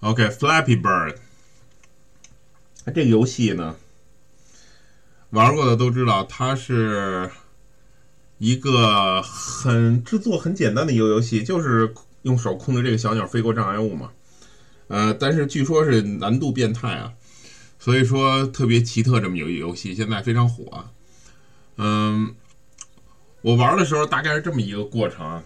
OK，Flappy Bird，这个游戏呢，玩过的都知道，它是一个很制作很简单的一个游戏，就是用手控制这个小鸟飞过障碍物嘛。呃，但是据说是难度变态啊，所以说特别奇特这么一个游戏，现在非常火。嗯，我玩的时候大概是这么一个过程啊。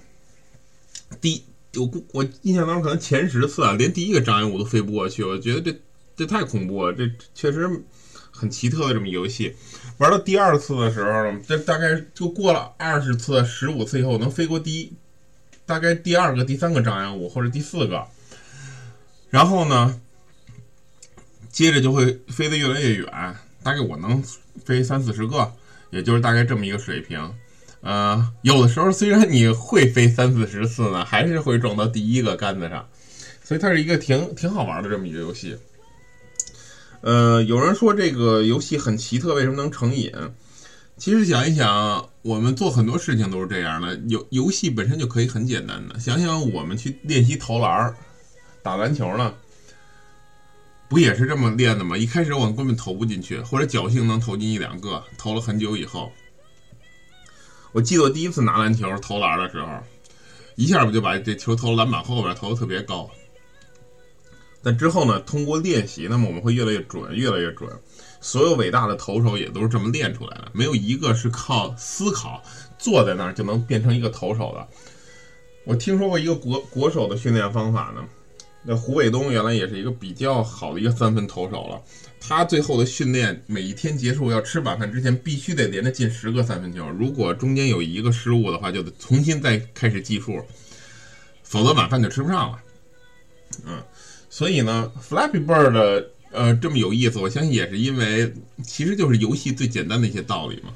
第，我我印象当中可能前十次啊，连第一个障碍物都飞不过去，我觉得这这太恐怖了，这确实很奇特的这么一游戏。玩到第二次的时候，这大概就过了二十次、十五次以后，能飞过第一，大概第二个、第三个障碍物或者第四个。然后呢，接着就会飞得越来越远，大概我能飞三四十个，也就是大概这么一个水平。呃，有的时候虽然你会飞三四十次呢，还是会撞到第一个杆子上，所以它是一个挺挺好玩的这么一个游戏。呃，有人说这个游戏很奇特，为什么能成瘾？其实想一想，我们做很多事情都是这样的。游游戏本身就可以很简单的，想想我们去练习投篮儿。打篮球呢，不也是这么练的吗？一开始我们根本投不进去，或者侥幸能投进一两个。投了很久以后，我记得我第一次拿篮球投篮的时候，一下我就把这球投篮板后边，投的特别高。但之后呢，通过练习，那么我们会越来越准，越来越准。所有伟大的投手也都是这么练出来的，没有一个是靠思考坐在那儿就能变成一个投手的。我听说过一个国国手的训练方法呢。那胡伟东原来也是一个比较好的一个三分投手了，他最后的训练每一天结束要吃晚饭之前必须得连着进十个三分球，如果中间有一个失误的话，就得重新再开始计数，否则晚饭就吃不上了。嗯，所以呢，Flappy Bird 呃这么有意思，我相信也是因为其实就是游戏最简单的一些道理嘛。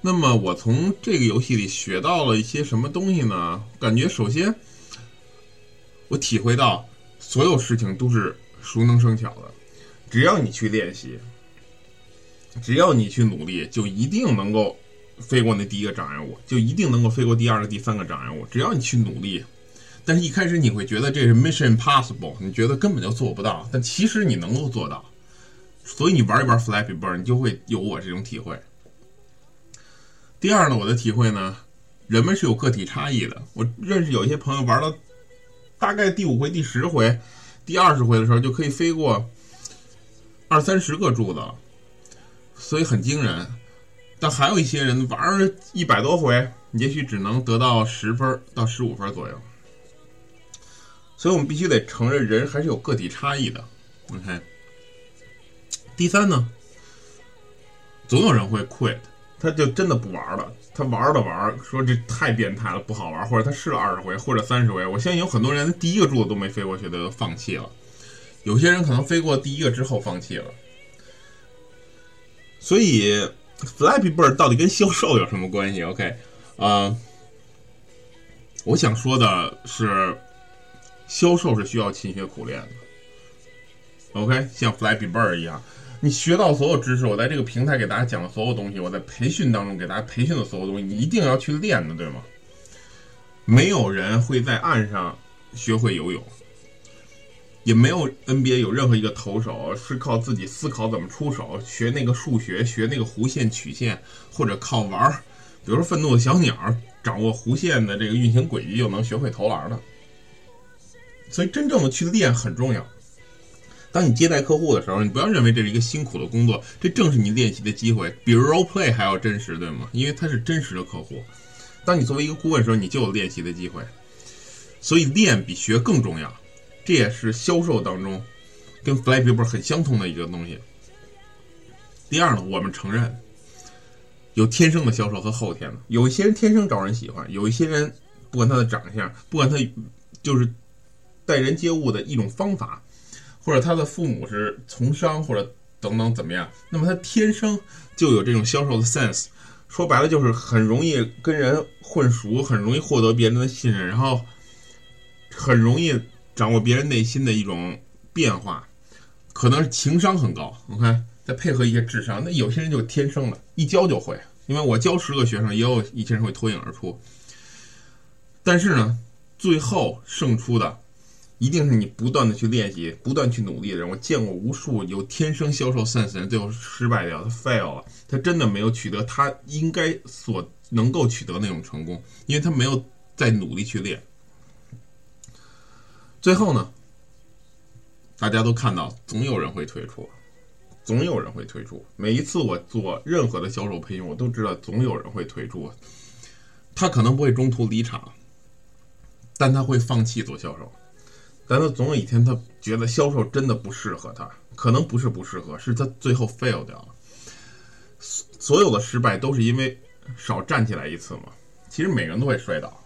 那么我从这个游戏里学到了一些什么东西呢？感觉首先我体会到。所有事情都是熟能生巧的，只要你去练习，只要你去努力，就一定能够飞过那第一个障碍物，就一定能够飞过第二个、第三个障碍物。只要你去努力，但是一开始你会觉得这是 mission impossible，你觉得根本就做不到，但其实你能够做到。所以你玩一玩 Flappy Bird，你就会有我这种体会。第二呢，我的体会呢，人们是有个体差异的。我认识有一些朋友玩到。大概第五回、第十回、第二十回的时候，就可以飞过二三十个柱子，所以很惊人。但还有一些人玩一百多回，也许只能得到十分到十五分左右。所以我们必须得承认，人还是有个体差异的。OK，第三呢，总有人会 quit，他就真的不玩了。他玩了玩，说这太变态了，不好玩。或者他试了二十回或者三十回，我相信有很多人第一个柱子都没飞过去，都放弃了。有些人可能飞过第一个之后放弃了。所以，Flappy Bird 到底跟销售有什么关系？OK，啊，我想说的是，销售是需要勤学苦练的。OK，像 Flappy Bird 一样。你学到所有知识，我在这个平台给大家讲的所有东西，我在培训当中给大家培训的所有东西，你一定要去练的，对吗？没有人会在岸上学会游泳，也没有 NBA 有任何一个投手是靠自己思考怎么出手，学那个数学，学那个弧线曲线，或者靠玩儿，比如说愤怒的小鸟，掌握弧线的这个运行轨迹就能学会投篮的。所以，真正的去练很重要。当你接待客户的时候，你不要认为这是一个辛苦的工作，这正是你练习的机会，比 role play 还要真实，对吗？因为他是真实的客户。当你作为一个顾问的时候，你就有练习的机会。所以练比学更重要，这也是销售当中跟 Flappy Bird 很相通的一个东西。第二呢，我们承认有天生的销售和后天的，有一些人天生招人喜欢，有一些人不管他的长相，不管他就是待人接物的一种方法。或者他的父母是从商，或者等等怎么样，那么他天生就有这种销售的 sense，说白了就是很容易跟人混熟，很容易获得别人的信任，然后很容易掌握别人内心的一种变化，可能是情商很高。OK，再配合一些智商，那有些人就天生的，一教就会。因为我教十个学生，也有一些人会脱颖而出，但是呢，最后胜出的。一定是你不断的去练习、不断去努力的人。我见过无数有天生销售 sense 的人，最后失败掉，他 fail 了，他真的没有取得他应该所能够取得那种成功，因为他没有在努力去练。最后呢，大家都看到，总有人会退出，总有人会退出。每一次我做任何的销售培训，我都知道总有人会退出。他可能不会中途离场，但他会放弃做销售。但他总有一天，他觉得销售真的不适合他，可能不是不适合，是他最后 fail 掉了。所有的失败都是因为少站起来一次嘛。其实每个人都会摔倒，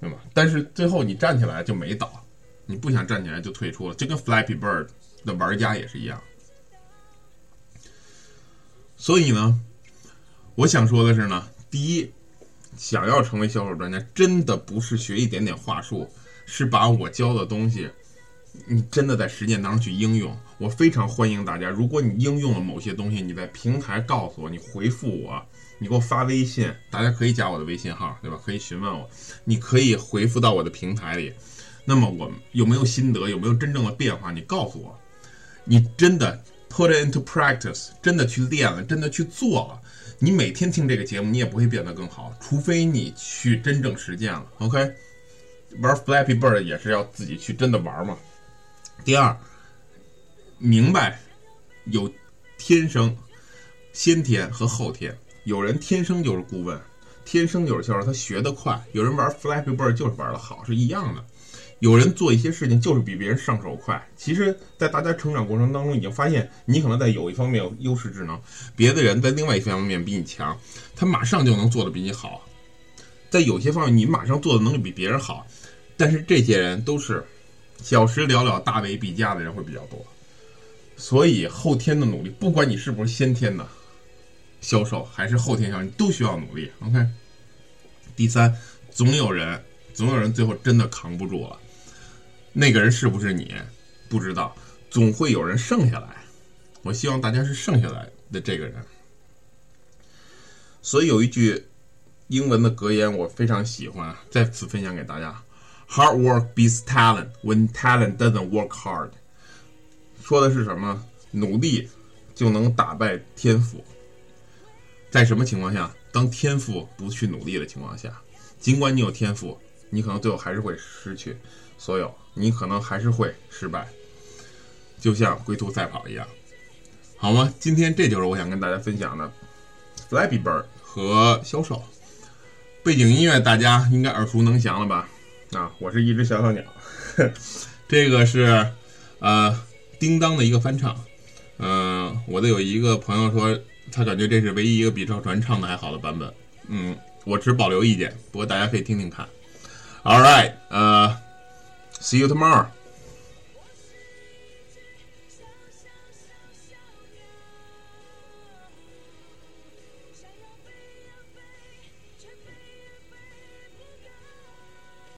对吗？但是最后你站起来就没倒。你不想站起来就退出了，就跟 Flappy Bird 的玩家也是一样。所以呢，我想说的是呢，第一，想要成为销售专家，真的不是学一点点话术，是把我教的东西，你真的在实践当中去应用。我非常欢迎大家，如果你应用了某些东西，你在平台告诉我，你回复我，你给我发微信，大家可以加我的微信号，对吧？可以询问我，你可以回复到我的平台里。那么我有没有心得？有没有真正的变化？你告诉我，你真的 put it into practice，真的去练了，真的去做了。你每天听这个节目，你也不会变得更好，除非你去真正实践了。OK，玩 Flappy Bird 也是要自己去真的玩嘛。第二，明白有天生、先天和后天，有人天生就是顾问，天生就是销售，他学得快；有人玩 Flappy Bird 就是玩得好，是一样的。有人做一些事情就是比别人上手快，其实，在大家成长过程当中，已经发现你可能在有一方面有优势智能，别的人在另外一方面比你强，他马上就能做的比你好。在有些方面，你马上做的能力比别人好，但是这些人都是小时了了，大为必加的人会比较多。所以后天的努力，不管你是不是先天的销售，还是后天销售，你都需要努力。OK。第三，总有人，总有人最后真的扛不住了。那个人是不是你？不知道，总会有人剩下来。我希望大家是剩下来的这个人。所以有一句英文的格言，我非常喜欢，再次分享给大家：Hard work beats talent when talent doesn't work hard。说的是什么？努力就能打败天赋。在什么情况下？当天赋不去努力的情况下，尽管你有天赋，你可能最后还是会失去。所有，你可能还是会失败，就像龟兔赛跑一样，好吗？今天这就是我想跟大家分享的，Flappy Bird 和销售。背景音乐大家应该耳熟能详了吧？啊，我是一只小小鸟，这个是呃叮当的一个翻唱。嗯，我的有一个朋友说，他感觉这是唯一一个比赵传唱的还好的版本。嗯，我持保留意见，不过大家可以听听看。All right，呃。See uh, you tomorrow.